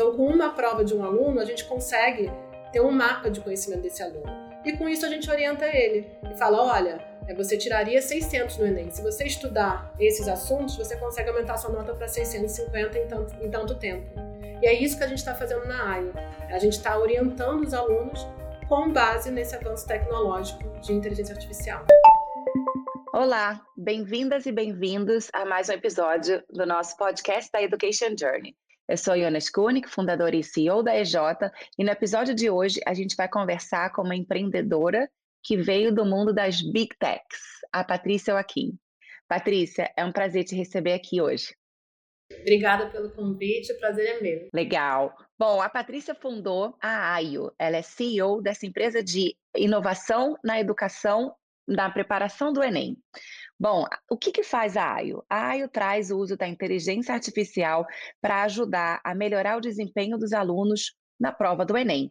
Então, com uma prova de um aluno, a gente consegue ter um mapa de conhecimento desse aluno. E com isso a gente orienta ele e fala: olha, é, você tiraria 600 no Enem. Se você estudar esses assuntos, você consegue aumentar sua nota para 650 em tanto, em tanto tempo. E é isso que a gente está fazendo na AIO. A gente está orientando os alunos com base nesse avanço tecnológico de inteligência artificial. Olá, bem-vindas e bem-vindos a mais um episódio do nosso podcast da Education Journey. Eu sou Iona Skunik, fundadora e CEO da EJ, e no episódio de hoje a gente vai conversar com uma empreendedora que veio do mundo das Big Techs, a Patrícia Joaquim. Patrícia, é um prazer te receber aqui hoje. Obrigada pelo convite, o prazer é meu. Legal. Bom, a Patrícia fundou a AIO. Ela é CEO dessa empresa de inovação na educação, na preparação do Enem. Bom, o que, que faz a AIO? A AIO traz o uso da inteligência artificial para ajudar a melhorar o desempenho dos alunos na prova do Enem.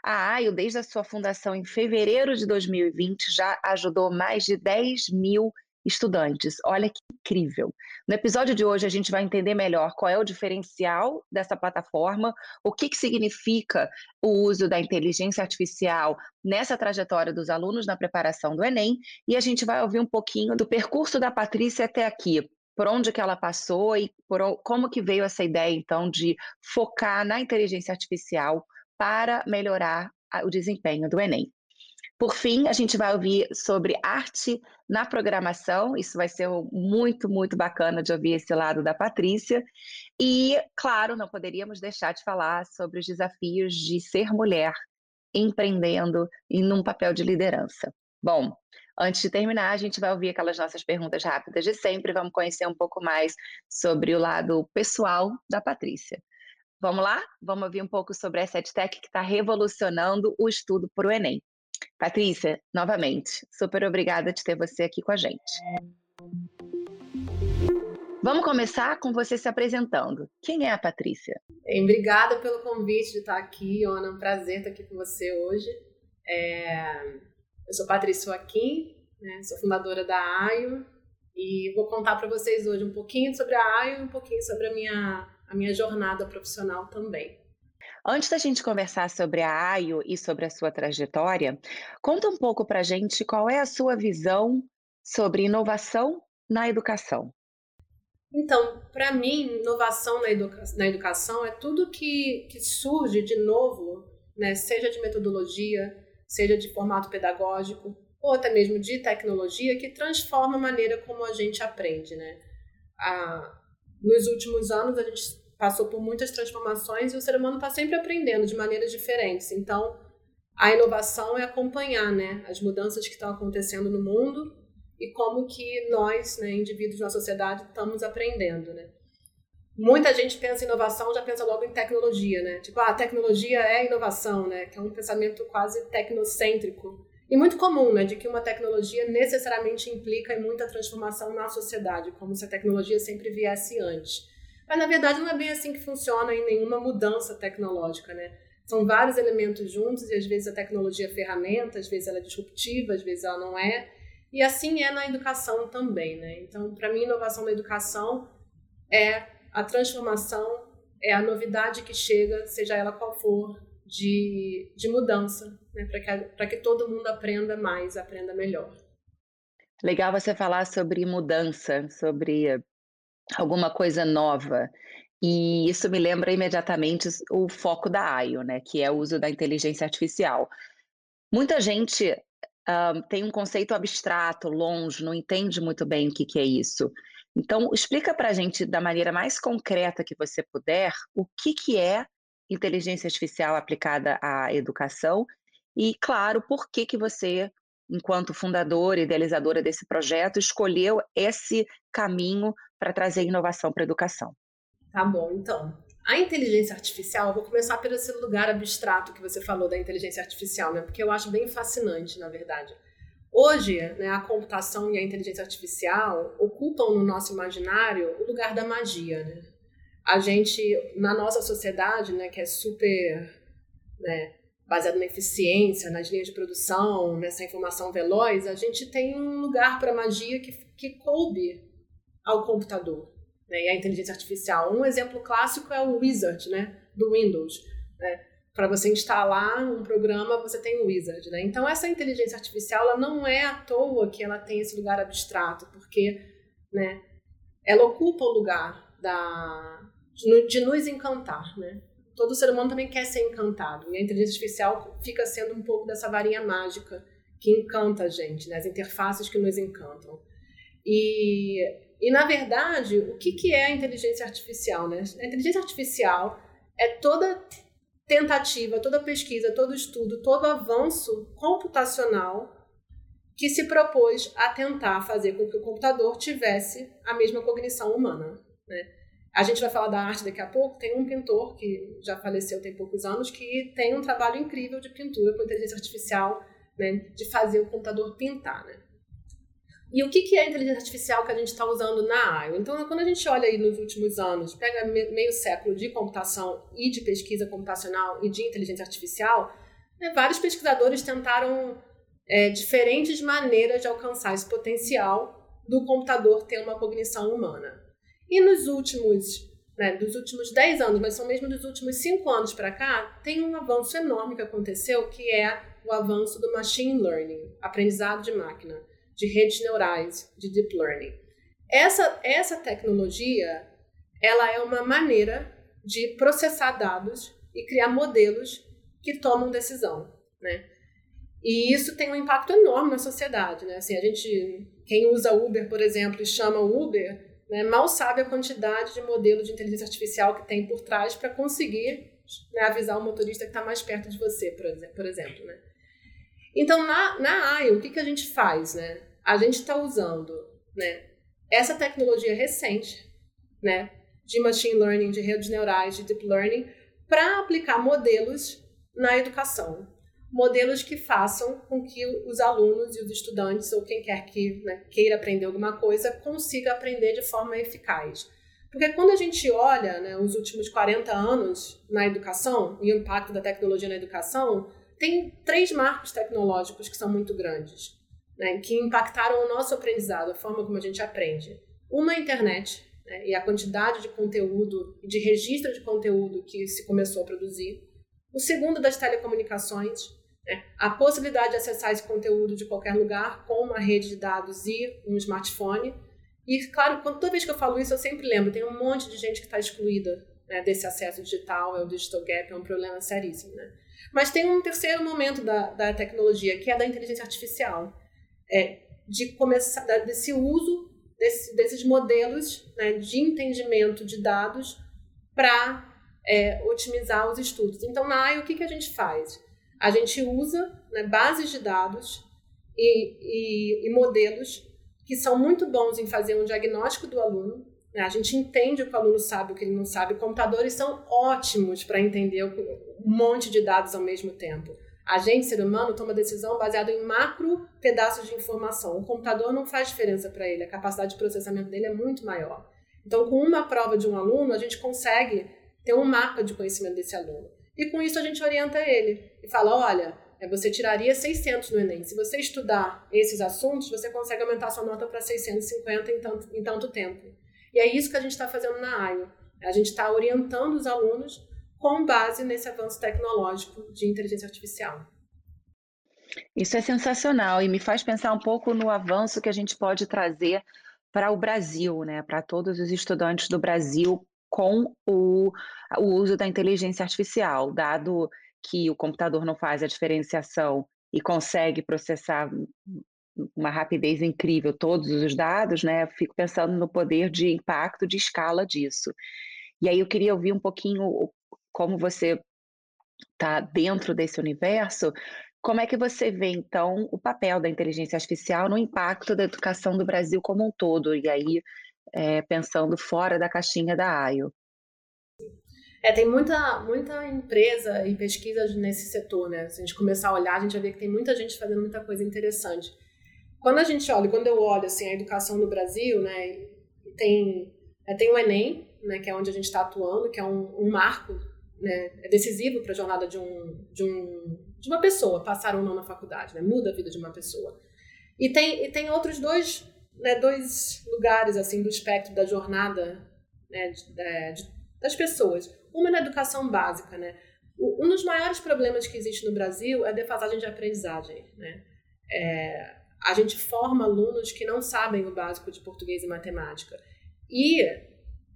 A AIO, desde a sua fundação em fevereiro de 2020, já ajudou mais de 10 mil estudantes. Olha que incrível. No episódio de hoje, a gente vai entender melhor qual é o diferencial dessa plataforma, o que, que significa o uso da inteligência artificial nessa trajetória dos alunos na preparação do Enem, e a gente vai ouvir um pouquinho do percurso da Patrícia até aqui. Por onde que ela passou e por, como que veio essa ideia, então, de focar na inteligência artificial para melhorar o desempenho do Enem. Por fim, a gente vai ouvir sobre arte na programação. Isso vai ser muito, muito bacana de ouvir esse lado da Patrícia. E, claro, não poderíamos deixar de falar sobre os desafios de ser mulher empreendendo e num papel de liderança. Bom, antes de terminar, a gente vai ouvir aquelas nossas perguntas rápidas de sempre. Vamos conhecer um pouco mais sobre o lado pessoal da Patrícia. Vamos lá? Vamos ouvir um pouco sobre essa EdTech que está revolucionando o estudo para o Enem. Patrícia, novamente, super obrigada de ter você aqui com a gente. Vamos começar com você se apresentando. Quem é a Patrícia? Bem, obrigada pelo convite de estar aqui, Ana. É um prazer estar aqui com você hoje. É... Eu sou Patrícia Joaquim, né? sou fundadora da AIO e vou contar para vocês hoje um pouquinho sobre a AIO e um pouquinho sobre a minha a minha jornada profissional também. Antes da gente conversar sobre a AIO e sobre a sua trajetória, conta um pouco para a gente qual é a sua visão sobre inovação na educação. Então, para mim, inovação na, educa na, educação é tudo que, que surge de novo, né, seja de metodologia, seja de formato pedagógico, ou até mesmo de tecnologia, que transforma a maneira como a gente aprende. Né? A, nos últimos anos a gente passou por muitas transformações e o ser humano está sempre aprendendo de maneiras diferentes. Então, a inovação é acompanhar né, as mudanças que estão acontecendo no mundo e como que nós, né, indivíduos na sociedade, estamos aprendendo. Né? Muita gente pensa em inovação, já pensa logo em tecnologia, né? Tipo, ah, a tecnologia é inovação, né? Que é um pensamento quase tecnocêntrico. E muito comum, né, de que uma tecnologia necessariamente implica em muita transformação na sociedade, como se a tecnologia sempre viesse antes. Mas na verdade não é bem assim que funciona em nenhuma mudança tecnológica, né? São vários elementos juntos e às vezes a tecnologia é ferramenta, às vezes ela é disruptiva, às vezes ela não é. E assim é na educação também, né? Então, para mim, inovação na educação é a transformação, é a novidade que chega, seja ela qual for, de, de mudança, né? para que, que todo mundo aprenda mais, aprenda melhor. Legal você falar sobre mudança, sobre alguma coisa nova. E isso me lembra imediatamente o foco da AIO, né, que é o uso da inteligência artificial. Muita gente uh, tem um conceito abstrato, longe, não entende muito bem o que, que é isso. Então, explica para a gente, da maneira mais concreta que você puder, o que, que é inteligência artificial aplicada à educação e, claro, por que, que você, enquanto fundadora e idealizadora desse projeto, escolheu esse caminho para trazer inovação para a educação. Tá bom, então. A inteligência artificial, vou começar pelo esse lugar abstrato que você falou da inteligência artificial, né? Porque eu acho bem fascinante, na verdade. Hoje, né, a computação e a inteligência artificial ocupam no nosso imaginário o lugar da magia, né? a gente, na nossa sociedade, né, que é super né, baseada na eficiência, nas linhas de produção, nessa informação veloz, a gente tem um lugar para magia que, que coube ao computador né, e à inteligência artificial. Um exemplo clássico é o Wizard, né, do Windows. Né? Para você instalar um programa, você tem o Wizard. Né? Então, essa inteligência artificial ela não é à toa que ela tem esse lugar abstrato, porque né, ela ocupa o lugar da, de, de nos encantar. Né? Todo ser humano também quer ser encantado, e a inteligência artificial fica sendo um pouco dessa varinha mágica que encanta a gente, né? as interfaces que nos encantam. E, e na verdade, o que, que é a inteligência artificial? Né? A inteligência artificial é toda tentativa, toda pesquisa, todo estudo, todo avanço computacional que se propôs a tentar fazer com que o computador tivesse a mesma cognição humana. Né? A gente vai falar da arte daqui a pouco. Tem um pintor que já faleceu tem poucos anos que tem um trabalho incrível de pintura com inteligência artificial, né, de fazer o computador pintar. Né? E o que, que é inteligência artificial que a gente está usando na AIO? Então, quando a gente olha aí nos últimos anos, pega meio século de computação e de pesquisa computacional e de inteligência artificial, né, vários pesquisadores tentaram é, diferentes maneiras de alcançar esse potencial do computador ter uma cognição humana. E nos últimos, né, dos últimos 10 anos, mas são mesmo dos últimos 5 anos para cá, tem um avanço enorme que aconteceu, que é o avanço do machine learning, aprendizado de máquina de redes neurais, de deep learning. Essa, essa tecnologia, ela é uma maneira de processar dados e criar modelos que tomam decisão, né? E isso tem um impacto enorme na sociedade, né? Assim, a gente, quem usa Uber, por exemplo, e chama Uber, né, mal sabe a quantidade de modelo de inteligência artificial que tem por trás para conseguir né, avisar o motorista que está mais perto de você, por exemplo, né? Então, na, na AI, o que, que a gente faz, né? A gente está usando, né, essa tecnologia recente, né, de machine learning, de redes neurais, de deep learning, para aplicar modelos na educação. Modelos que façam com que os alunos e os estudantes, ou quem quer que né, queira aprender alguma coisa, consiga aprender de forma eficaz. Porque quando a gente olha né, os últimos 40 anos na educação, o impacto da tecnologia na educação, tem três marcos tecnológicos que são muito grandes, né, que impactaram o nosso aprendizado, a forma como a gente aprende. Uma é a internet, né, e a quantidade de conteúdo e de registro de conteúdo que se começou a produzir. O segundo das telecomunicações, né, a possibilidade de acessar esse conteúdo de qualquer lugar com uma rede de dados e um smartphone. E, claro, toda vez que eu falo isso, eu sempre lembro, tem um monte de gente que está excluída né, desse acesso digital, é o digital gap, é um problema seríssimo. Né? Mas tem um terceiro momento da, da tecnologia, que é da inteligência artificial, é, de começar desse uso desse, desses modelos né, de entendimento de dados para é, otimizar os estudos. Então, na AI, o que, que a gente faz? A gente usa né, bases de dados e, e, e modelos que são muito bons em fazer um diagnóstico do aluno? A gente entende o que o aluno sabe, o que ele não sabe. Computadores são ótimos para entender um monte de dados ao mesmo tempo. A gente, ser humano, toma decisão baseada em macro pedaços de informação. O computador não faz diferença para ele, a capacidade de processamento dele é muito maior. Então, com uma prova de um aluno, a gente consegue ter um mapa de conhecimento desse aluno. E com isso a gente orienta ele e fala: olha, é, você tiraria 600 no Enem. Se você estudar esses assuntos, você consegue aumentar sua nota para 650 em tanto, em tanto tempo. E é isso que a gente está fazendo na AIO. A gente está orientando os alunos com base nesse avanço tecnológico de inteligência artificial. Isso é sensacional e me faz pensar um pouco no avanço que a gente pode trazer para o Brasil, né? para todos os estudantes do Brasil com o, o uso da inteligência artificial, dado que o computador não faz a diferenciação e consegue processar uma rapidez incrível todos os dados, né? Fico pensando no poder de impacto de escala disso. E aí eu queria ouvir um pouquinho como você está dentro desse universo. Como é que você vê, então, o papel da inteligência artificial no impacto da educação do Brasil como um todo? E aí, é, pensando fora da caixinha da AIO. É, tem muita, muita empresa e pesquisa nesse setor, né? Se a gente começar a olhar, a gente vai ver que tem muita gente fazendo muita coisa interessante. Quando a gente olha, quando eu olho assim, a educação no Brasil, né, tem, é, tem o Enem, né, que é onde a gente está atuando, que é um, um marco né, é decisivo para a jornada de, um, de, um, de uma pessoa passar ou não na faculdade, né, muda a vida de uma pessoa. E tem, e tem outros dois, né, dois lugares assim do espectro da jornada né, de, de, das pessoas. Uma na educação básica, né? Um dos maiores problemas que existe no Brasil é a defasagem de aprendizagem, né? É, a gente forma alunos que não sabem o básico de português e matemática. E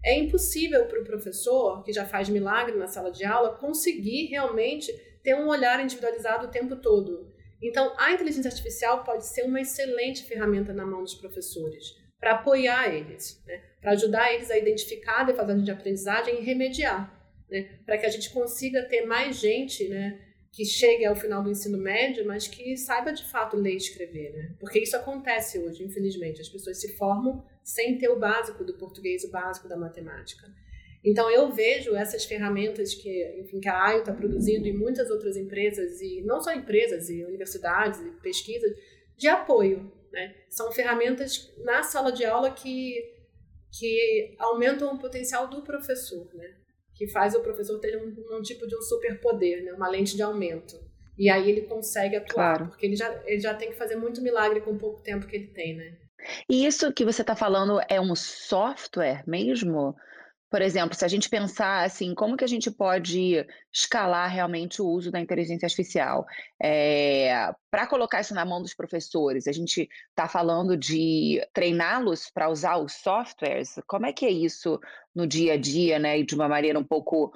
é impossível para o professor, que já faz milagre na sala de aula, conseguir realmente ter um olhar individualizado o tempo todo. Então, a inteligência artificial pode ser uma excelente ferramenta na mão dos professores para apoiar eles, né? para ajudar eles a identificar a defasagem de aprendizagem e remediar, né? para que a gente consiga ter mais gente né, que chegue ao final do ensino médio, mas que saiba de fato ler e escrever. Né? Porque isso acontece hoje, infelizmente. As pessoas se formam sem ter o básico do português, o básico da matemática. Então eu vejo essas ferramentas que, enfim, que a AIO está produzindo e muitas outras empresas, e não só empresas, e universidades, e pesquisas, de apoio. Né? São ferramentas na sala de aula que, que aumentam o potencial do professor, né? Que faz o professor ter um, um tipo de um superpoder, né? uma lente de aumento. E aí ele consegue atuar, claro. porque ele já, ele já tem que fazer muito milagre com o pouco tempo que ele tem, né? E isso que você está falando é um software mesmo? Por exemplo, se a gente pensar assim, como que a gente pode escalar realmente o uso da inteligência artificial? É, para colocar isso na mão dos professores, a gente está falando de treiná-los para usar os softwares? Como é que é isso no dia a dia, né? E de uma maneira um pouco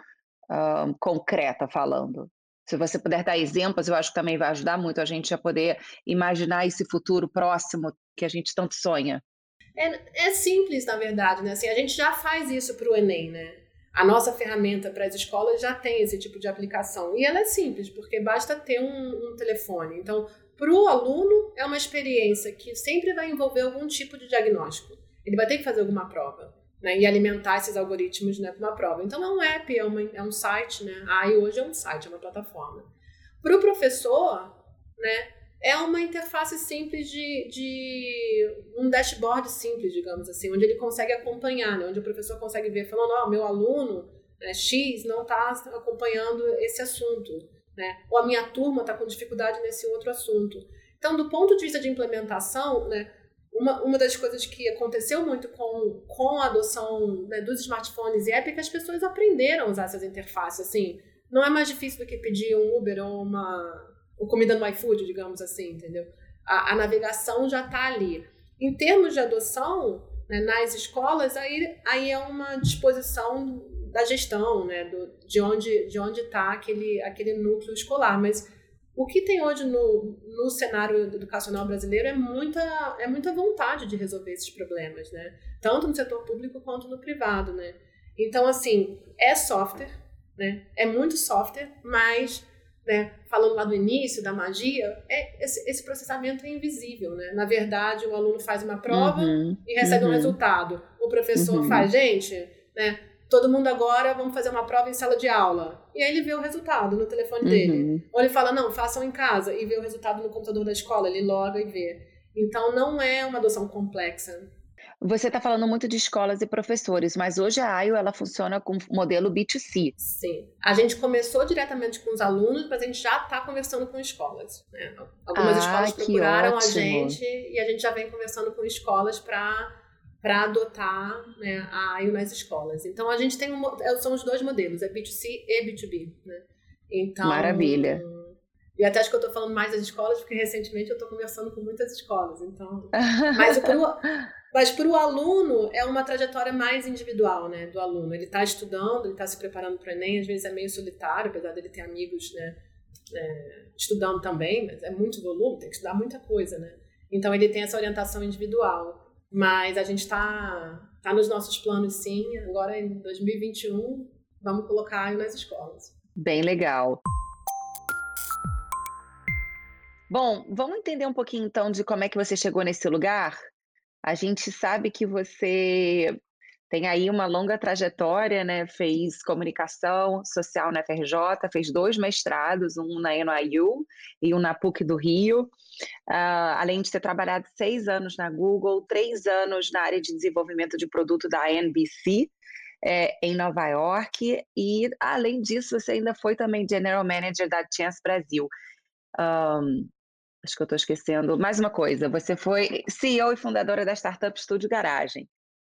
concreta falando? Se você puder dar exemplos, eu acho que também vai ajudar muito a gente a poder imaginar esse futuro próximo que a gente tanto sonha. É, é simples, na verdade, né? Assim, a gente já faz isso para o Enem, né? A nossa ferramenta para as escolas já tem esse tipo de aplicação. E ela é simples, porque basta ter um, um telefone. Então, para o aluno, é uma experiência que sempre vai envolver algum tipo de diagnóstico. Ele vai ter que fazer alguma prova. Né, e alimentar esses algoritmos né, com uma prova. Então, é um app, é, uma, é um site. Né? A hoje é um site, é uma plataforma. Para o professor, né, é uma interface simples de, de um dashboard simples, digamos assim, onde ele consegue acompanhar, né? onde o professor consegue ver, falando, ó, oh, meu aluno né, X não está acompanhando esse assunto, né? ou a minha turma está com dificuldade nesse outro assunto. Então, do ponto de vista de implementação, né, uma, uma das coisas que aconteceu muito com, com a adoção né, dos smartphones e app é que as pessoas aprenderam a usar essas interfaces, assim, não é mais difícil do que pedir um Uber ou uma ou comida no iFood, digamos assim, entendeu? A, a navegação já está ali. Em termos de adoção, né, nas escolas, aí, aí é uma disposição da gestão, né, do, de onde de onde está aquele, aquele núcleo escolar. Mas o que tem hoje no, no cenário educacional brasileiro é muita, é muita vontade de resolver esses problemas, né? Tanto no setor público quanto no privado, né? Então, assim, é software, né? É muito software, mas né, falando lá do início da magia, é, esse, esse, processamento é invisível, né? Na verdade, o aluno faz uma prova uhum, e recebe uhum. um resultado. O professor uhum. faz, gente, né? Todo mundo agora vamos fazer uma prova em sala de aula. E aí ele vê o resultado no telefone dele. Uhum. Ou ele fala, não, façam em casa e vê o resultado no computador da escola, ele loga e vê. Então não é uma adoção complexa. Você está falando muito de escolas e professores, mas hoje a AIO ela funciona com modelo B2C. Sim. A gente começou diretamente com os alunos, mas a gente já está conversando com escolas. Né? Algumas ah, escolas procuraram a gente e a gente já vem conversando com escolas para para adotar né, a AIO nas escolas. Então a gente tem um, é, são os dois modelos, é B2C e B2B. Né? Então, Maravilha. E até acho que eu estou falando mais das escolas, porque recentemente eu estou conversando com muitas escolas. Então, mas pro, mas para o aluno é uma trajetória mais individual, né? Do aluno. Ele está estudando, ele está se preparando para o Enem, às vezes é meio solitário, apesar dele ter amigos, né? É, estudando também, mas é muito volume, tem que estudar muita coisa, né? Então ele tem essa orientação individual. Mas a gente está tá nos nossos planos, sim. Agora em 2021, vamos colocar nas escolas. Bem legal. Bom, vamos entender um pouquinho então de como é que você chegou nesse lugar? A gente sabe que você tem aí uma longa trajetória, né? Fez comunicação social na FRJ, fez dois mestrados, um na NYU e um na PUC do Rio. Uh, além de ter trabalhado seis anos na Google, três anos na área de desenvolvimento de produto da NBC, é, em Nova York, e além disso, você ainda foi também General Manager da Chance Brasil. Um, Acho que eu estou esquecendo. Mais uma coisa, você foi CEO e fundadora da startup Estúdio Garagem.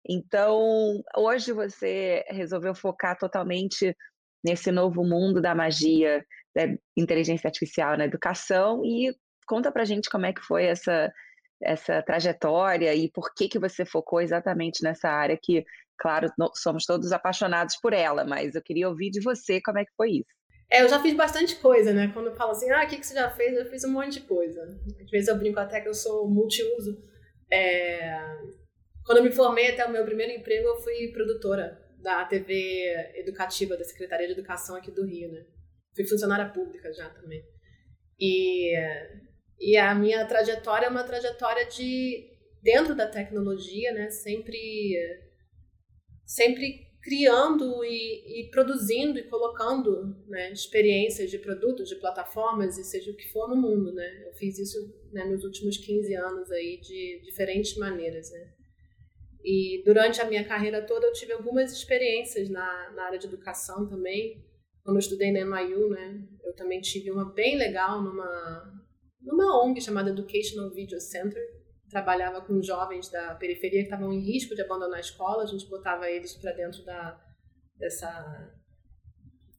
Então, hoje você resolveu focar totalmente nesse novo mundo da magia da inteligência artificial na educação e conta pra gente como é que foi essa essa trajetória e por que que você focou exatamente nessa área que, claro, somos todos apaixonados por ela, mas eu queria ouvir de você como é que foi isso. É, eu já fiz bastante coisa, né? Quando eu falo assim, ah, o que, que você já fez? Eu fiz um monte de coisa. Às vezes eu brinco até que eu sou multiuso. É... Quando eu me formei, até o meu primeiro emprego, eu fui produtora da TV educativa da Secretaria de Educação aqui do Rio, né? Fui funcionária pública já também. E, e a minha trajetória é uma trajetória de dentro da tecnologia, né? Sempre sempre criando e, e produzindo e colocando né, experiências de produtos, de plataformas e seja o que for no mundo, né? Eu fiz isso né, nos últimos 15 anos aí de diferentes maneiras, né? E durante a minha carreira toda eu tive algumas experiências na, na área de educação também. Quando eu estudei na NYU, né, eu também tive uma bem legal numa, numa ONG chamada Educational Video Center. Trabalhava com jovens da periferia que estavam em risco de abandonar a escola. A gente botava eles para dentro da, dessa,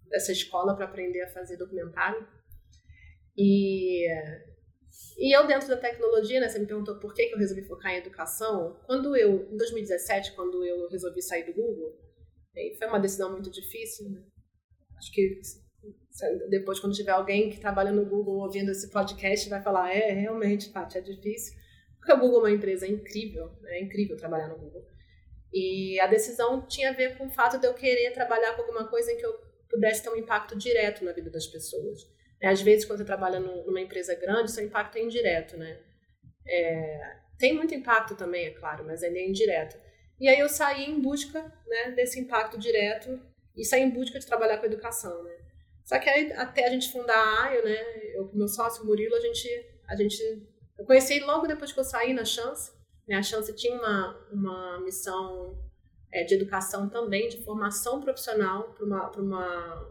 dessa escola para aprender a fazer documentário. E e eu, dentro da tecnologia, né, você me perguntou por que, que eu resolvi focar em educação. Quando eu, em 2017, quando eu resolvi sair do Google, foi uma decisão muito difícil. Né? Acho que depois, quando tiver alguém que trabalha no Google ouvindo esse podcast, vai falar: é, realmente, Paty, é difícil. Porque o Google é uma empresa incrível, né? é incrível trabalhar no Google. E a decisão tinha a ver com o fato de eu querer trabalhar com alguma coisa em que eu pudesse ter um impacto direto na vida das pessoas. É, às vezes, quando você trabalha numa empresa grande, seu impacto é indireto, né? É, tem muito impacto também, é claro, mas ele é indireto. E aí eu saí em busca né, desse impacto direto e saí em busca de trabalhar com educação, né? Só que aí, até a gente fundar a AIO, né, eu com meu sócio Murilo, a gente, a gente, eu conheci logo depois que eu saí na Chance, né, a Chance tinha uma, uma missão é, de educação também, de formação profissional para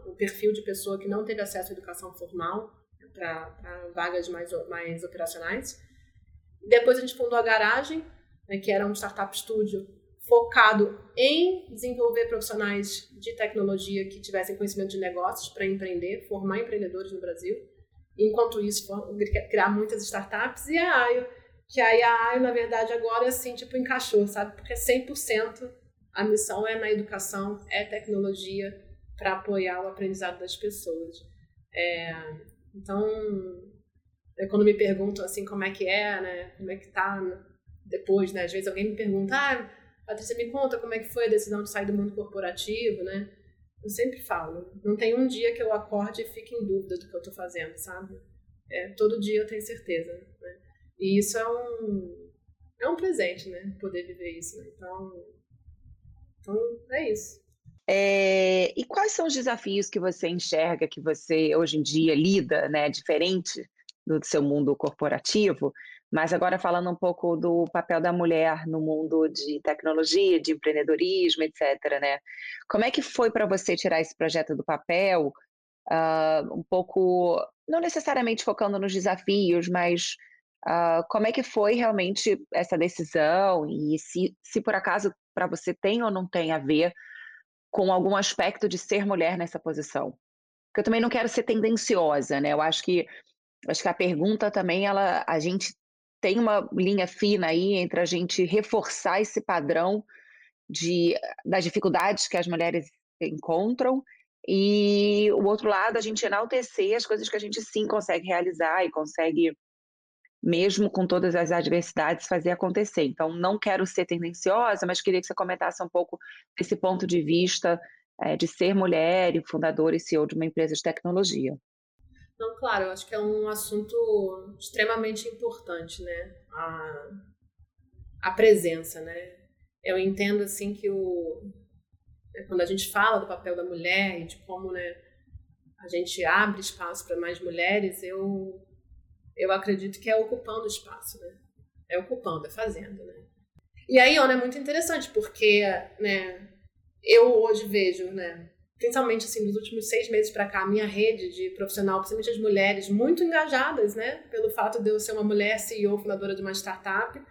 um perfil de pessoa que não teve acesso à educação formal, para vagas mais, mais operacionais. Depois a gente fundou a Garagem, né, que era um startup studio focado em desenvolver profissionais de tecnologia que tivessem conhecimento de negócios para empreender, formar empreendedores no Brasil. Enquanto isso, criar muitas startups. E a AIO, que aí a AIO, na verdade, agora, assim, tipo, encaixou, sabe? Porque é 100% a missão é na educação, é tecnologia para apoiar o aprendizado das pessoas. É, então, quando me perguntam assim como é que é, né, como é que tá depois, né, às vezes alguém me pergunta, ah, Patrícia, me conta como é que foi a decisão de sair do mundo corporativo, né? Eu sempre falo, não tem um dia que eu acorde e fique em dúvida do que eu estou fazendo, sabe? É, todo dia eu tenho certeza, né? E isso é um é um presente, né? Poder viver isso. Né? Então, então, é isso. É, e quais são os desafios que você enxerga que você hoje em dia lida, né, diferente do seu mundo corporativo, mas agora falando um pouco do papel da mulher no mundo de tecnologia, de empreendedorismo, etc. Né? Como é que foi para você tirar esse projeto do papel? Uh, um pouco, não necessariamente focando nos desafios, mas uh, como é que foi realmente essa decisão e se, se por acaso para você tem ou não tem a ver com algum aspecto de ser mulher nessa posição? Porque eu também não quero ser tendenciosa, né? Eu acho que acho que a pergunta também ela a gente tem uma linha fina aí entre a gente reforçar esse padrão de das dificuldades que as mulheres encontram e o outro lado a gente enaltecer as coisas que a gente sim consegue realizar e consegue mesmo com todas as adversidades, fazer acontecer. Então, não quero ser tendenciosa, mas queria que você comentasse um pouco desse ponto de vista é, de ser mulher e fundadora e CEO de uma empresa de tecnologia. Não, claro, eu acho que é um assunto extremamente importante, né? A, a presença, né? Eu entendo, assim, que o, né, quando a gente fala do papel da mulher e de como, né, a gente abre espaço para mais mulheres, eu eu acredito que é ocupando espaço, né? É ocupando, é fazendo, né? E aí, Ana, é muito interessante, porque, né, eu hoje vejo, né, principalmente assim, nos últimos seis meses para cá, a minha rede de profissional, principalmente as mulheres, muito engajadas, né, pelo fato de eu ser uma mulher CEO, fundadora de uma startup.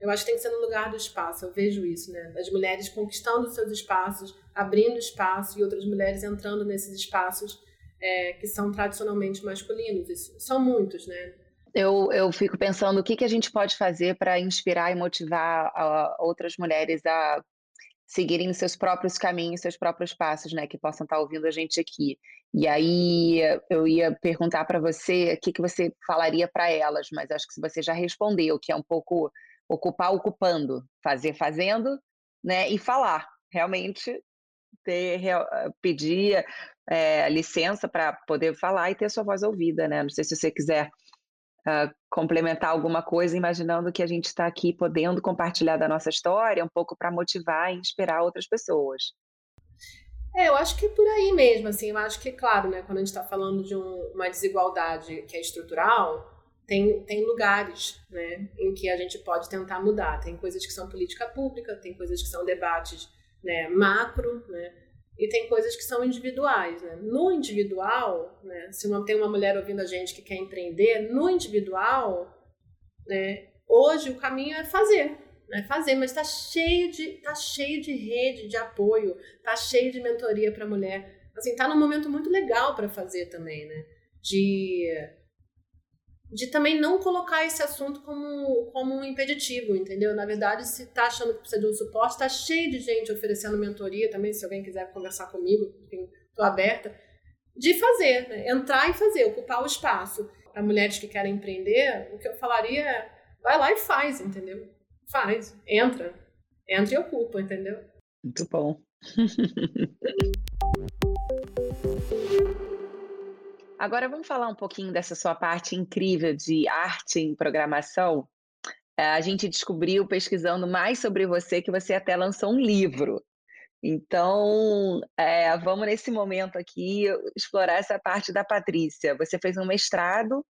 Eu acho que tem que ser no lugar do espaço, eu vejo isso, né? As mulheres conquistando seus espaços, abrindo espaço e outras mulheres entrando nesses espaços é, que são tradicionalmente masculinos. Isso, são muitos, né? Eu, eu fico pensando o que, que a gente pode fazer para inspirar e motivar a, outras mulheres a seguirem seus próprios caminhos, seus próprios passos, né? Que possam estar ouvindo a gente aqui. E aí eu ia perguntar para você o que, que você falaria para elas, mas acho que você já respondeu, que é um pouco ocupar ocupando, fazer fazendo, né? E falar, realmente ter, pedir é, licença para poder falar e ter sua voz ouvida, né? Não sei se você quiser uh, complementar alguma coisa, imaginando que a gente está aqui podendo compartilhar da nossa história um pouco para motivar e inspirar outras pessoas. É, eu acho que é por aí mesmo, assim, eu acho que, claro, né, quando a gente está falando de um, uma desigualdade que é estrutural, tem, tem lugares né, em que a gente pode tentar mudar. Tem coisas que são política pública, tem coisas que são debates né, macro, né, e tem coisas que são individuais. Né? No individual, né, se uma, tem uma mulher ouvindo a gente que quer empreender, no individual, né, hoje o caminho é fazer. Né, fazer, mas está cheio de tá cheio de rede de apoio, tá cheio de mentoria para mulher. Assim, tá num momento muito legal para fazer também, né? De de também não colocar esse assunto como, como um impeditivo, entendeu? Na verdade, se tá achando que precisa de um suporte, tá cheio de gente oferecendo mentoria também, se alguém quiser conversar comigo, estou aberta, de fazer, né? entrar e fazer, ocupar o espaço. Para mulheres que querem empreender, o que eu falaria é, vai lá e faz, entendeu? Faz, entra, entra e ocupa, entendeu? Muito bom. Agora vamos falar um pouquinho dessa sua parte incrível de arte em programação. É, a gente descobriu pesquisando mais sobre você que você até lançou um livro. Então, é, vamos nesse momento aqui explorar essa parte da Patrícia. Você fez um mestrado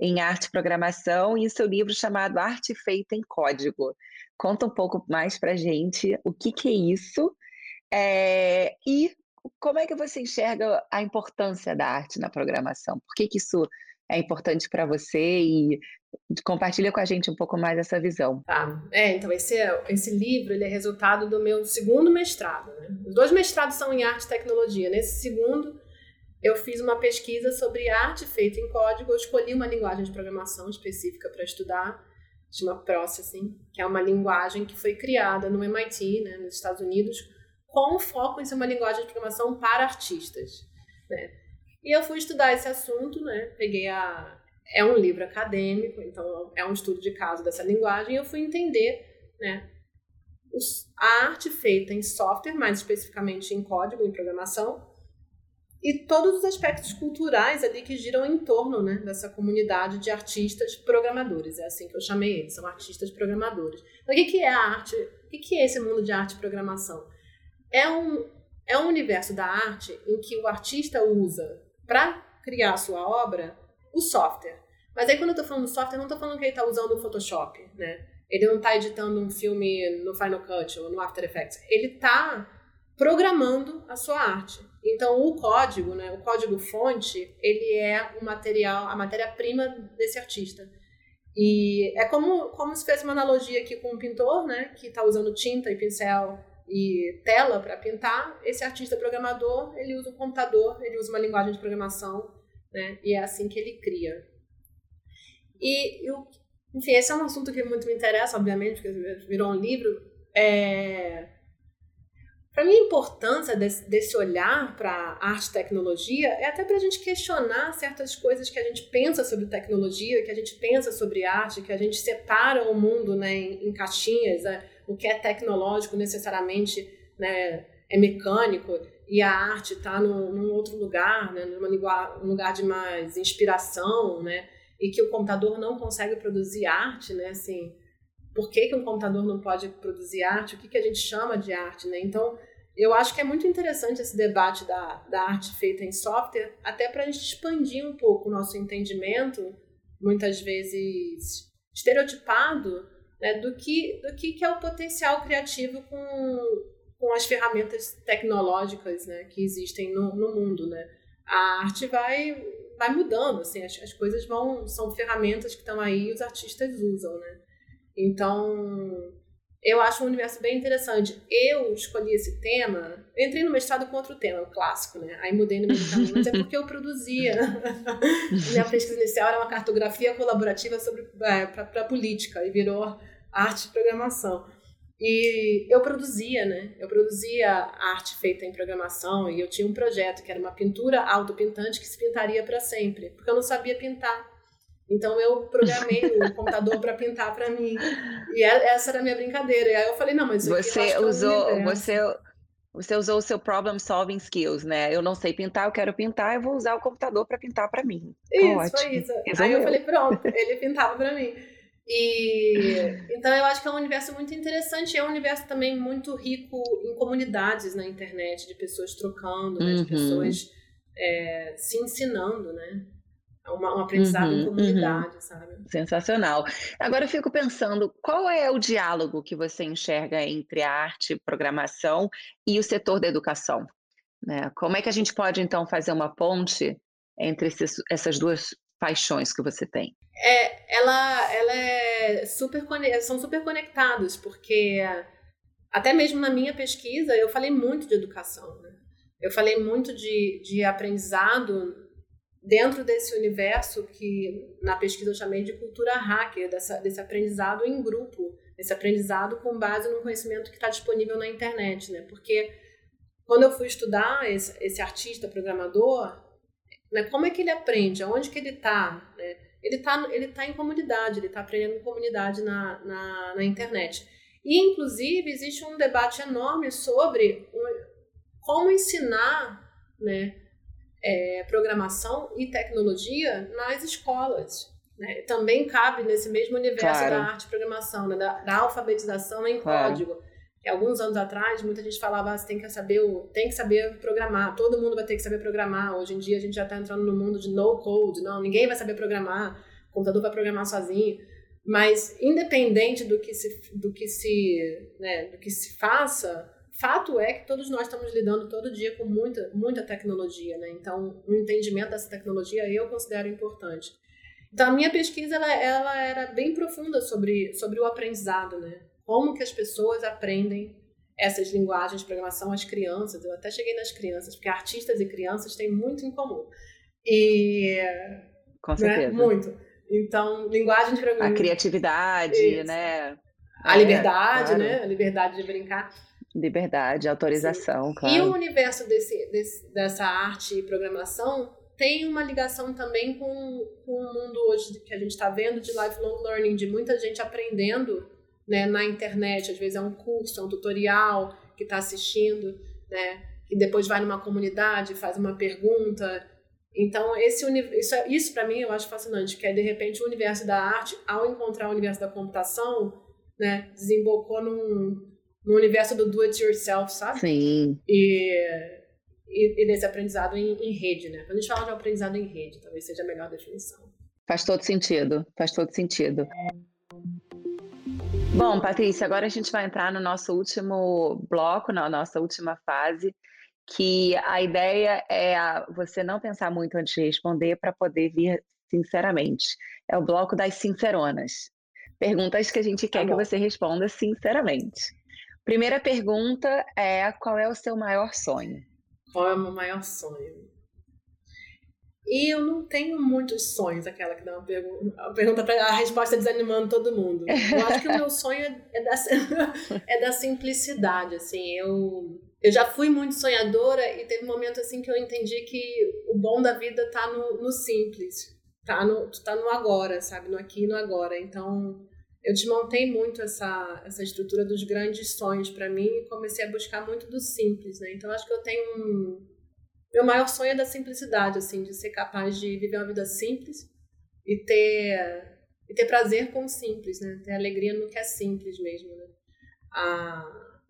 em arte e programação e seu livro chamado Arte Feita em Código. Conta um pouco mais para gente o que, que é isso é, e como é que você enxerga a importância da arte na programação? Por que, que isso é importante para você e compartilha com a gente um pouco mais essa visão. Tá, é, então esse, esse livro ele é resultado do meu segundo mestrado. Né? Os dois mestrados são em arte e tecnologia. Nesse segundo, eu fiz uma pesquisa sobre arte feita em código. Eu escolhi uma linguagem de programação específica para estudar, chama Processing, que é uma linguagem que foi criada no MIT, né, nos Estados Unidos, com foco em ser uma linguagem de programação para artistas. Né? E eu fui estudar esse assunto, né? peguei a. É um livro acadêmico, então é um estudo de caso dessa linguagem, e eu fui entender né, os, a arte feita em software, mais especificamente em código, em programação, e todos os aspectos culturais ali que giram em torno né, dessa comunidade de artistas programadores. É assim que eu chamei eles, são artistas programadores. Então, o que, é a arte? O que, que é esse mundo de arte e programação? É um, é um universo da arte em que o artista usa para criar a sua obra o software. Mas aí quando eu estou falando do software, não estou falando que ele está usando o Photoshop, né? Ele não está editando um filme no Final Cut ou no After Effects. Ele está programando a sua arte. Então o código, né, o código fonte, ele é o material, a matéria-prima desse artista. E é como como se fez uma analogia aqui com um pintor, né, que está usando tinta e pincel e tela para pintar, esse artista programador, ele usa o computador, ele usa uma linguagem de programação, né? E é assim que ele cria. E, eu, enfim, esse é um assunto que muito me interessa, obviamente, porque virou um livro. É... Para mim, a importância desse, desse olhar para arte e tecnologia é até para a gente questionar certas coisas que a gente pensa sobre tecnologia, que a gente pensa sobre arte, que a gente separa o mundo né, em, em caixinhas. Né? O que é tecnológico necessariamente né, é mecânico e a arte está num, num, outro lugar, né, numa um lugar de mais inspiração, né, e que o computador não consegue produzir arte, né, assim, por que, que um computador não pode produzir arte? O que, que a gente chama de arte, né? Então, eu acho que é muito interessante esse debate da, da arte feita em software, até para a gente expandir um pouco o nosso entendimento, muitas vezes estereotipado, né, do, que, do que, que é o potencial criativo com, com as ferramentas tecnológicas né, que existem no, no mundo. Né? A arte vai, vai mudando, assim, as, as coisas vão são ferramentas que estão aí e os artistas usam. Né? Então, eu acho um universo bem interessante. Eu escolhi esse tema, entrei no mestrado com outro tema, o clássico, né? Aí mudei no meio do caminho, mas é porque eu produzia. Minha pesquisa inicial era uma cartografia colaborativa sobre é, para política e virou arte e programação. E eu produzia, né? Eu produzia arte feita em programação e eu tinha um projeto que era uma pintura autopintante que se pintaria para sempre, porque eu não sabia pintar. Então eu programei o computador para pintar para mim. E é, essa era a minha brincadeira. E aí eu falei, não, mas você usou, você você usou o seu problem solving skills, né? Eu não sei pintar, eu quero pintar, eu vou usar o computador para pintar para mim. Isso, Ótimo. foi isso. Resolveu. Aí eu falei, pronto, ele pintava para mim. E então eu acho que é um universo muito interessante, é um universo também muito rico em comunidades na internet, de pessoas trocando, né, de uhum. pessoas é, se ensinando, né? Uma, um aprendizado uhum, em comunidade, uhum. sabe? Sensacional. Agora eu fico pensando, qual é o diálogo que você enxerga entre a arte, programação e o setor da educação? Né? Como é que a gente pode então fazer uma ponte entre esses, essas duas paixões que você tem? É, ela, ela é super são super conectados, porque até mesmo na minha pesquisa eu falei muito de educação, né? Eu falei muito de, de aprendizado dentro desse universo que na pesquisa eu chamei de cultura hacker, dessa, desse aprendizado em grupo, esse aprendizado com base no conhecimento que está disponível na internet, né? Porque quando eu fui estudar esse, esse artista programador, né? Como é que ele aprende? Aonde que ele está? Né? Ele está ele tá em comunidade, ele está aprendendo em comunidade na, na, na, internet. E, inclusive, existe um debate enorme sobre como ensinar né, é, programação e tecnologia nas escolas. Né? Também cabe nesse mesmo universo claro. da arte e programação, né? da, da alfabetização em claro. código alguns anos atrás muita gente falava ah, tem que saber tem que saber programar todo mundo vai ter que saber programar. Hoje em dia a gente já está entrando no mundo de no code não ninguém vai saber programar o computador vai programar sozinho. Mas independente do que se do que se né, do que se faça fato é que todos nós estamos lidando todo dia com muita muita tecnologia né? Então o entendimento dessa tecnologia eu considero importante. Então a minha pesquisa ela, ela era bem profunda sobre sobre o aprendizado né como que as pessoas aprendem essas linguagens de programação às crianças. Eu até cheguei nas crianças, porque artistas e crianças têm muito em comum. E com né, certeza. Né? Muito. Então, linguagem de programação. A criatividade, Isso. né? A liberdade, é, claro. né? A liberdade de brincar. Liberdade, autorização, Sim. claro. E o universo desse, desse, dessa arte e programação tem uma ligação também com, com o mundo hoje que a gente está vendo de lifelong learning, de muita gente aprendendo né, na internet, às vezes é um curso, é um tutorial que está assistindo, né, e depois vai numa comunidade, faz uma pergunta. Então, esse isso, isso para mim eu acho fascinante, que é de repente o universo da arte, ao encontrar o universo da computação, né, desembocou num, num universo do do it yourself, sabe? Sim. E, e, desse aprendizado em, em, rede, né? Quando a gente fala de aprendizado em rede, talvez seja a melhor definição. Faz todo sentido, faz todo sentido. Bom, Patrícia, agora a gente vai entrar no nosso último bloco, na nossa última fase, que a ideia é você não pensar muito antes de responder para poder vir sinceramente. É o bloco das sinceronas. Perguntas que a gente quer tá que você responda sinceramente. Primeira pergunta é: qual é o seu maior sonho? Qual é o meu maior sonho? E eu não tenho muitos sonhos, aquela que dá uma pergunta, a pergunta para a resposta desanimando todo mundo. Eu acho que o meu sonho é da, é da simplicidade, assim. Eu, eu já fui muito sonhadora e teve um momento assim que eu entendi que o bom da vida tá no, no simples, tá no, tá no agora, sabe? No aqui e no agora. Então, eu desmontei muito essa, essa estrutura dos grandes sonhos para mim e comecei a buscar muito do simples, né? Então, acho que eu tenho um meu maior sonho é da simplicidade, assim, de ser capaz de viver uma vida simples e ter e ter prazer com o simples, né? Ter alegria no que é simples mesmo, né? Ah,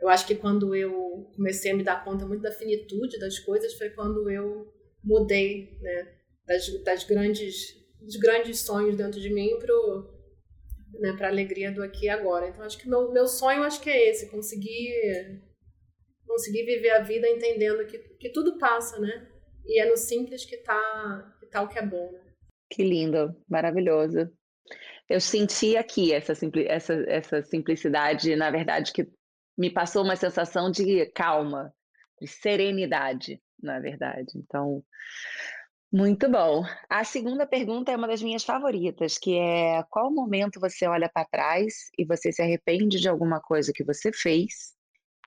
eu acho que quando eu comecei a me dar conta muito da finitude das coisas foi quando eu mudei, né? Das, das grandes dos grandes sonhos dentro de mim pro né, para alegria do aqui e agora. Então acho que meu meu sonho acho que é esse, conseguir conseguir viver a vida entendendo que, que tudo passa, né? E é no simples que tá, que tá o que é bom. Que lindo, maravilhoso. eu senti aqui essa, simpli essa, essa simplicidade, na verdade, que me passou uma sensação de calma, de serenidade, na verdade. Então, muito bom. A segunda pergunta é uma das minhas favoritas, que é qual momento você olha para trás e você se arrepende de alguma coisa que você fez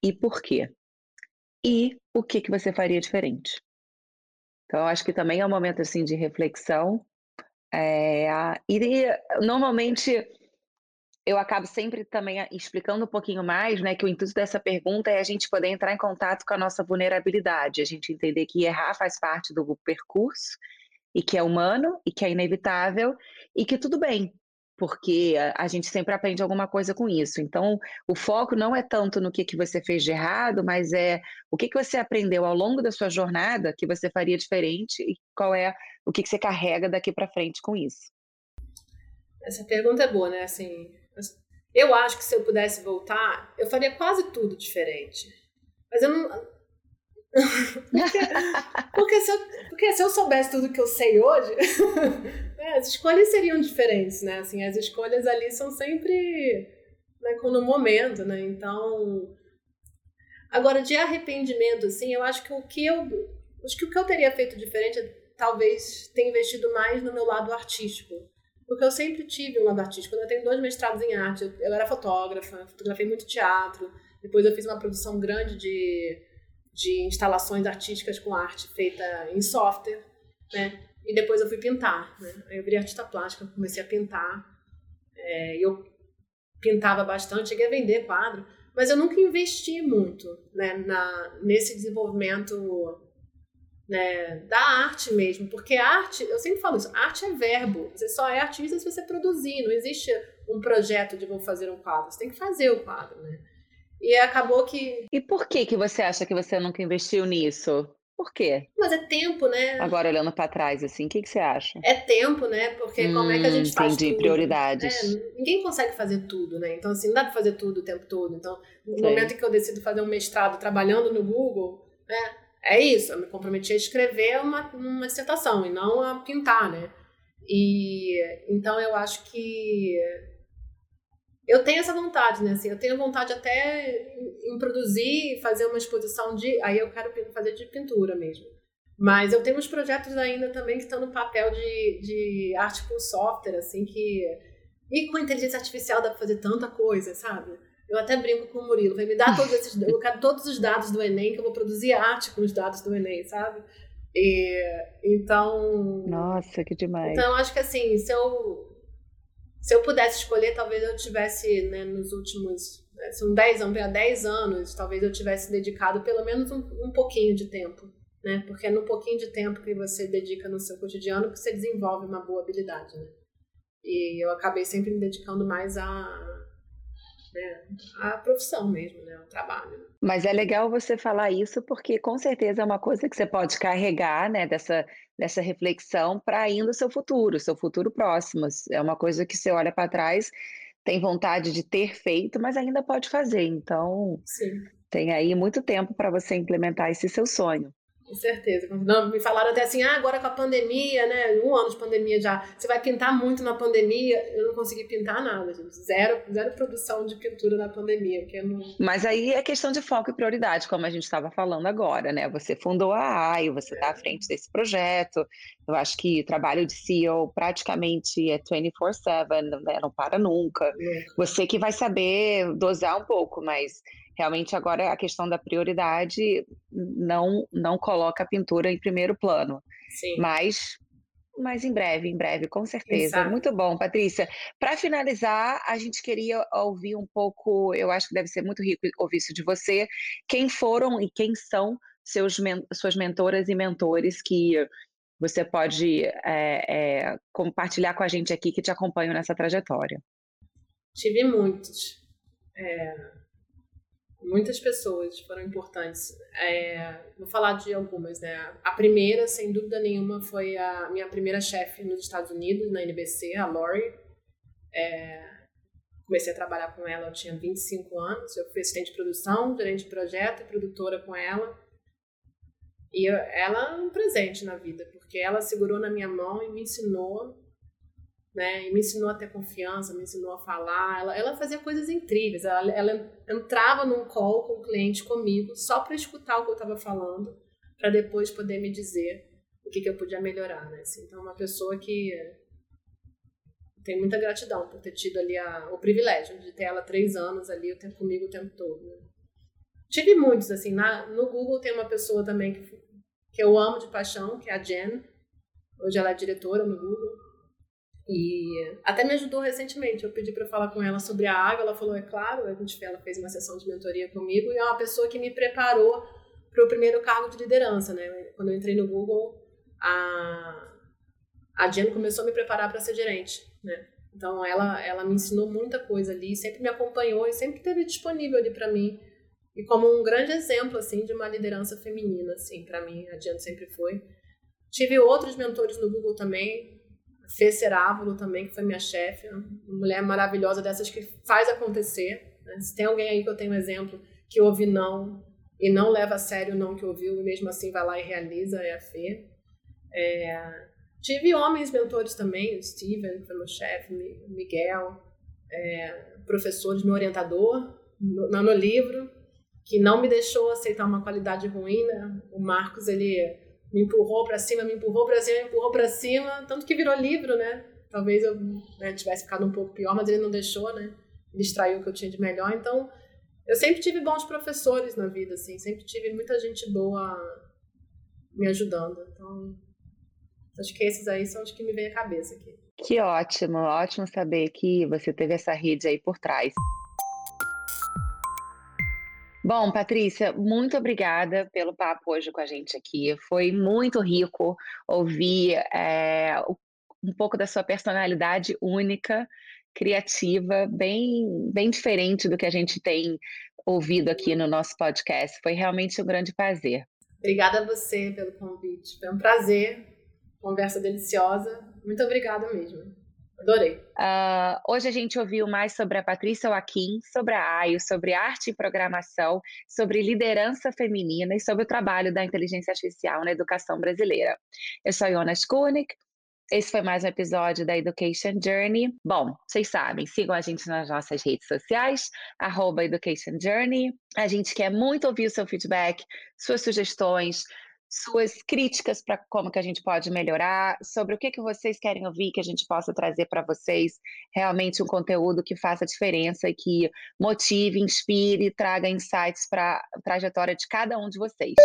e por quê? E o que que você faria diferente? Então, acho que também é um momento assim de reflexão. É, e normalmente eu acabo sempre também explicando um pouquinho mais, né, que o intuito dessa pergunta é a gente poder entrar em contato com a nossa vulnerabilidade, a gente entender que errar faz parte do percurso e que é humano e que é inevitável e que tudo bem, porque a, gente sempre aprende alguma coisa com isso. Então, o foco não é tanto no que, que você fez de errado, mas é o que, que você aprendeu ao longo da sua jornada que você faria diferente e qual é o que, que você carrega daqui para frente com isso. Essa pergunta é boa, né? Assim, eu acho que se eu pudesse voltar, eu faria quase tudo diferente. Mas eu não. porque, porque, se eu, porque se eu soubesse tudo que eu sei hoje, né, as escolhas seriam diferentes, né? Assim, as escolhas ali são sempre né, no momento, né? Então. Agora, de arrependimento, assim, eu acho que o que eu. Acho que o que eu teria feito diferente é talvez ter investido mais no meu lado artístico porque eu sempre tive um lado artístico. Eu tenho dois mestrados em arte. Eu, eu era fotógrafa, fotografei muito teatro. Depois eu fiz uma produção grande de, de instalações artísticas com arte feita em software, né? E depois eu fui pintar, né? Aí eu virei artista plástica, comecei a pintar. É, eu pintava bastante, cheguei a vender quadro, mas eu nunca investi muito né, na, nesse desenvolvimento né, da arte mesmo, porque arte, eu sempre falo isso, arte é verbo, você só é artista se você produzir, não existe um projeto de vou fazer um quadro, você tem que fazer o quadro, né? E acabou que... E por que que você acha que você nunca investiu nisso? Por quê? Mas é tempo, né? Agora olhando para trás, assim, o que, que você acha? É tempo, né? Porque hum, como é que a gente faz entendi, tudo? prioridades. Né? Ninguém consegue fazer tudo, né? Então, assim, não dá para fazer tudo o tempo todo. Então, no Sim. momento em que eu decido fazer um mestrado trabalhando no Google, né? é isso, eu me comprometi a escrever uma, uma dissertação e não a pintar, né? E então eu acho que eu tenho essa vontade, né? Assim, eu tenho vontade até em produzir, fazer uma exposição de. Aí eu quero fazer de pintura mesmo. Mas eu tenho uns projetos ainda também que estão no papel de, de arte com software, assim, que. E com inteligência artificial dá para fazer tanta coisa, sabe? Eu até brinco com o Murilo, vai me dar todos esses, eu quero todos os dados do Enem, que eu vou produzir arte com os dados do Enem, sabe? E, então. Nossa, que demais. Então, acho que assim, se eu, se eu pudesse escolher, talvez eu tivesse, né, nos últimos. Né, são 10 anos, 10 anos, talvez eu tivesse dedicado pelo menos um, um pouquinho de tempo. Né? Porque é no pouquinho de tempo que você dedica no seu cotidiano que você desenvolve uma boa habilidade, né? E eu acabei sempre me dedicando mais a né, a profissão mesmo, né, o trabalho. Mas é legal você falar isso porque com certeza é uma coisa que você pode carregar, né, dessa, dessa reflexão para ainda o seu futuro, seu futuro próximo. É uma coisa que você olha para trás, tem vontade de ter feito, mas ainda pode fazer. Então, Sim. tem aí muito tempo para você implementar esse seu sonho. Com certeza. Não, me falaram até assim, ah, agora com a pandemia, né? Um ano de pandemia já. Você vai pintar muito na pandemia. Eu não consegui pintar nada, gente. Zero, zero produção de pintura na pandemia. Que não... Mas aí é questão de foco e prioridade, como a gente estava falando agora, né? Você fundou a AI, você está é. à frente desse projeto. Eu acho que o trabalho de CEO praticamente é 24-7, né? não para nunca. É. Você que vai saber dosar um pouco, mas realmente agora a questão da prioridade não não coloca a pintura em primeiro plano. Sim. Mas mas em breve, em breve, com certeza. Exato. Muito bom, Patrícia. Para finalizar, a gente queria ouvir um pouco, eu acho que deve ser muito rico ouvir isso de você. Quem foram e quem são seus, suas mentoras e mentores que você pode é, é, compartilhar com a gente aqui que te acompanham nessa trajetória? Tive muitos. É, muitas pessoas foram importantes. É, vou falar de algumas, né? A primeira, sem dúvida nenhuma, foi a minha primeira chefe nos Estados Unidos, na NBC, a Lori. É, comecei a trabalhar com ela, eu tinha 25 anos. Eu fui assistente de produção, gerente de projeto e produtora com ela. E ela é um presente na vida, porque ela segurou na minha mão e me ensinou né? E me ensinou a ter confiança, me ensinou a falar. Ela, ela fazia coisas incríveis. Ela, ela entrava num call com o cliente comigo só para escutar o que eu estava falando, para depois poder me dizer o que, que eu podia melhorar, né? Assim, então, uma pessoa que tem muita gratidão por ter tido ali a, o privilégio de ter ela três anos ali o tempo comigo o tempo todo. Né? Tive muitos, assim, na, no Google tem uma pessoa também que, que eu amo de paixão, que é a Jen. Hoje ela é diretora no Google. E até me ajudou recentemente. Eu pedi para falar com ela sobre a água. Ela falou: é claro. A gente, ela fez uma sessão de mentoria comigo e é uma pessoa que me preparou para o primeiro cargo de liderança. Né? Quando eu entrei no Google, a, a Jen começou a me preparar para ser gerente. Né? Então ela, ela me ensinou muita coisa ali, sempre me acompanhou e sempre esteve disponível ali para mim. E como um grande exemplo assim de uma liderança feminina, assim, para mim, a Jen sempre foi. Tive outros mentores no Google também, Fê Cerávulo também, que foi minha chefe, uma mulher maravilhosa dessas que faz acontecer. Né? Se tem alguém aí que eu tenho um exemplo que ouve não e não leva a sério o não que ouviu e mesmo assim vai lá e realiza, é a Fê. É... Tive homens mentores também, o Steven, que foi meu chefe, Miguel, é... professores, meu orientador, no, no livro, que não me deixou aceitar uma qualidade ruim, né? O Marcos, ele me empurrou para cima, me empurrou para cima, me empurrou para cima, tanto que virou livro, né? Talvez eu né, tivesse ficado um pouco pior, mas ele não deixou, né? Ele extraiu o que eu tinha de melhor. Então, eu sempre tive bons professores na vida, assim, sempre tive muita gente boa me ajudando. Então, acho que esses aí são os que me vêm à cabeça aqui. Que ótimo, ótimo saber que você teve essa rede aí por trás. Bom, Patrícia, muito obrigada pelo papo hoje com a gente aqui. Foi muito rico ouvir é, um pouco da sua personalidade única, criativa, bem, bem diferente do que a gente tem ouvido aqui no nosso podcast. Foi realmente um grande prazer. Obrigada a você pelo convite. Foi um prazer. Conversa deliciosa. Muito obrigada mesmo. Adorei. Uh, hoje a gente ouviu mais sobre a Patrícia Joaquim, sobre a AIO, sobre arte e programação, sobre liderança feminina e sobre o trabalho da inteligência artificial na educação brasileira. Eu sou Jonas Kunik. Esse foi mais um episódio da Education Journey. Bom, vocês sabem, sigam a gente nas nossas redes sociais, arroba Education Journey. A gente quer muito ouvir o seu feedback, suas sugestões, suas críticas para como que a gente pode melhorar, sobre o que, que vocês querem ouvir que a gente possa trazer para vocês realmente um conteúdo que faça diferença que motive, inspire, traga insights para a trajetória de cada um de vocês.